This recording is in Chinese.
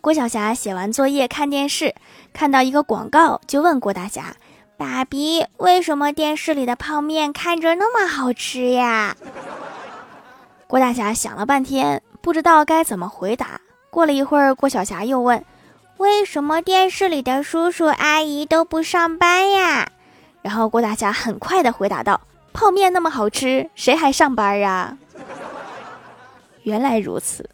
郭晓霞写完作业看电视，看到一个广告，就问郭大侠：“爸比，为什么电视里的泡面看着那么好吃呀？”郭大侠想了半天，不知道该怎么回答。过了一会儿，郭晓霞又问：“为什么电视里的叔叔阿姨都不上班呀？”然后郭大侠很快的回答道：“泡面那么好吃，谁还上班啊？” 原来如此。